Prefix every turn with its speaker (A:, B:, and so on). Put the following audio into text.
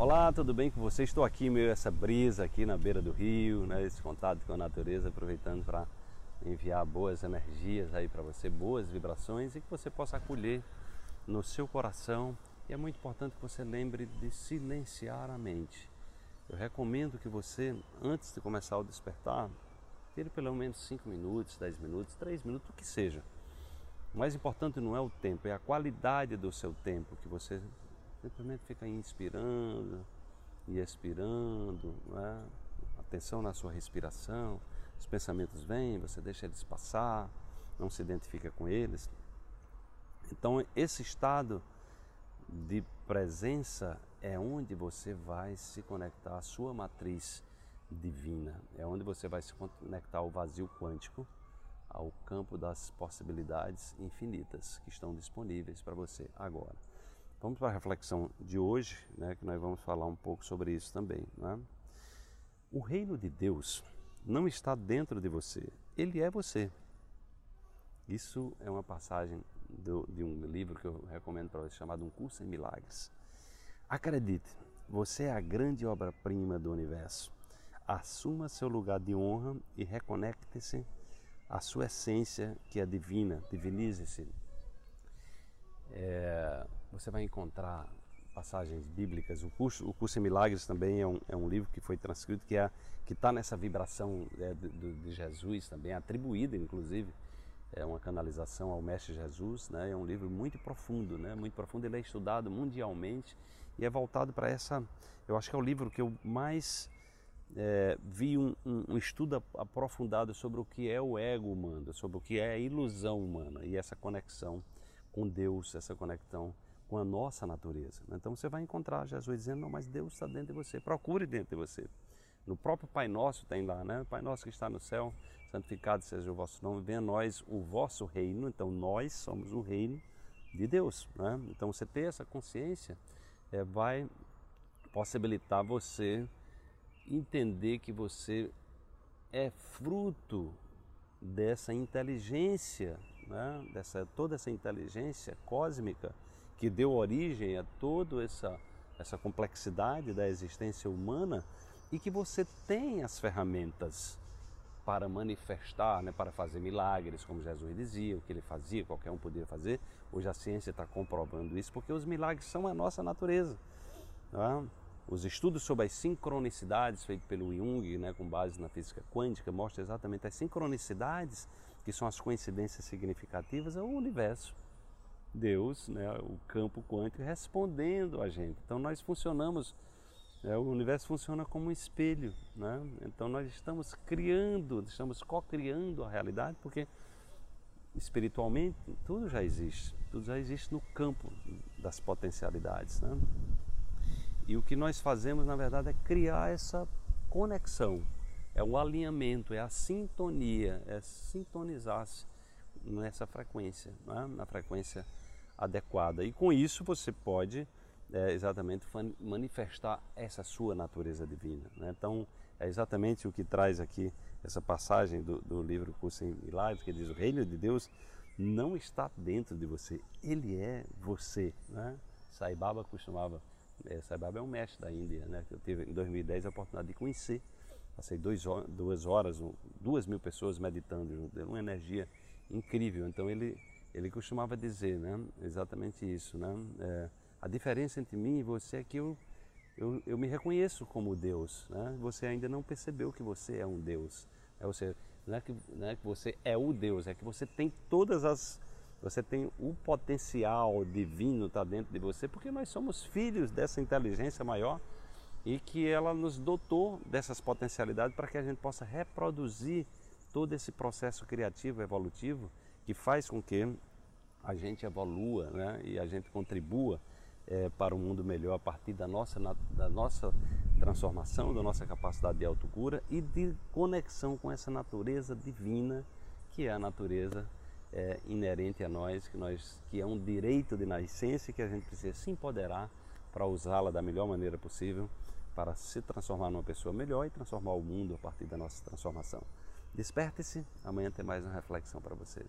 A: Olá, tudo bem com você? Estou aqui meio essa brisa aqui na beira do rio, né? Esse contato com a natureza, aproveitando para enviar boas energias aí para você, boas vibrações e que você possa acolher no seu coração. E é muito importante que você lembre de silenciar a mente. Eu recomendo que você, antes de começar o despertar, tire pelo menos 5 minutos, 10 minutos, 3 minutos, o que seja. O mais importante não é o tempo, é a qualidade do seu tempo que você Simplesmente fica inspirando e expirando, é? atenção na sua respiração. Os pensamentos vêm, você deixa eles passar, não se identifica com eles. Então, esse estado de presença é onde você vai se conectar à sua matriz divina, é onde você vai se conectar ao vazio quântico, ao campo das possibilidades infinitas que estão disponíveis para você agora. Vamos para a reflexão de hoje, né, que nós vamos falar um pouco sobre isso também. Né? O reino de Deus não está dentro de você, ele é você. Isso é uma passagem do, de um livro que eu recomendo para você, chamado Um Curso em Milagres. Acredite, você é a grande obra-prima do universo. Assuma seu lugar de honra e reconecte-se à sua essência que é divina, divinize-se. Você vai encontrar passagens bíblicas. O curso, o curso em Milagres também é um, é um livro que foi transcrito que é está nessa vibração é, de, de, Jesus também, atribuída inclusive é uma canalização ao Mestre Jesus, né? É um livro muito profundo, né? Muito profundo. Ele é estudado mundialmente e é voltado para essa. Eu acho que é o livro que eu mais é, vi um, um, um, estudo aprofundado sobre o que é o ego humano, sobre o que é a ilusão humana e essa conexão com Deus, essa conexão com a nossa natureza. Então você vai encontrar Jesus dizendo: Não, mas Deus está dentro de você, procure dentro de você. No próprio Pai Nosso tem lá, né? Pai Nosso que está no céu, santificado seja o vosso nome, venha nós o vosso reino. Então nós somos o reino de Deus, né? Então você ter essa consciência é, vai possibilitar você entender que você é fruto dessa inteligência, né? dessa, toda essa inteligência cósmica que deu origem a toda essa, essa complexidade da existência humana e que você tem as ferramentas para manifestar, né, para fazer milagres, como Jesus dizia, o que ele fazia, qualquer um podia fazer. Hoje a ciência está comprovando isso, porque os milagres são a nossa natureza. Né? Os estudos sobre as sincronicidades feitos pelo Jung, né, com base na física quântica, mostram exatamente as sincronicidades, que são as coincidências significativas, é o universo. Deus, né, o campo quântico, respondendo a gente. Então nós funcionamos, né, o universo funciona como um espelho. Né? Então nós estamos criando, estamos co-criando a realidade, porque espiritualmente tudo já existe, tudo já existe no campo das potencialidades. Né? E o que nós fazemos, na verdade, é criar essa conexão, é o alinhamento, é a sintonia, é sintonizar-se nessa frequência, né? na frequência adequada. E com isso você pode é, exatamente manifestar essa sua natureza divina. Né? Então, é exatamente o que traz aqui essa passagem do, do livro Curso em Milagres, que diz: O reino de Deus não está dentro de você, ele é você. Né? Sai Baba costumava é, é um mestre da Índia, né? Eu tive em 2010 a oportunidade de conhecer. Passei dois, duas horas, duas mil pessoas meditando junto uma energia incrível. Então ele, ele costumava dizer, né? Exatamente isso, né? É, a diferença entre mim e você é que eu, eu, eu me reconheço como Deus, né? Você ainda não percebeu que você é um Deus. É você, não, é que, não é que você é o Deus, é que você tem todas as você tem o potencial divino está dentro de você, porque nós somos filhos dessa inteligência maior e que ela nos dotou dessas potencialidades para que a gente possa reproduzir todo esse processo criativo, evolutivo, que faz com que a gente evolua né? e a gente contribua é, para um mundo melhor a partir da nossa, da nossa transformação, da nossa capacidade de autocura e de conexão com essa natureza divina que é a natureza é, inerente a nós, que, nós, que é um direito de nascença que a gente precisa se empoderar para usá-la da melhor maneira possível para se transformar numa pessoa melhor e transformar o mundo a partir da nossa transformação. Desperte-se, amanhã tem mais uma reflexão para você.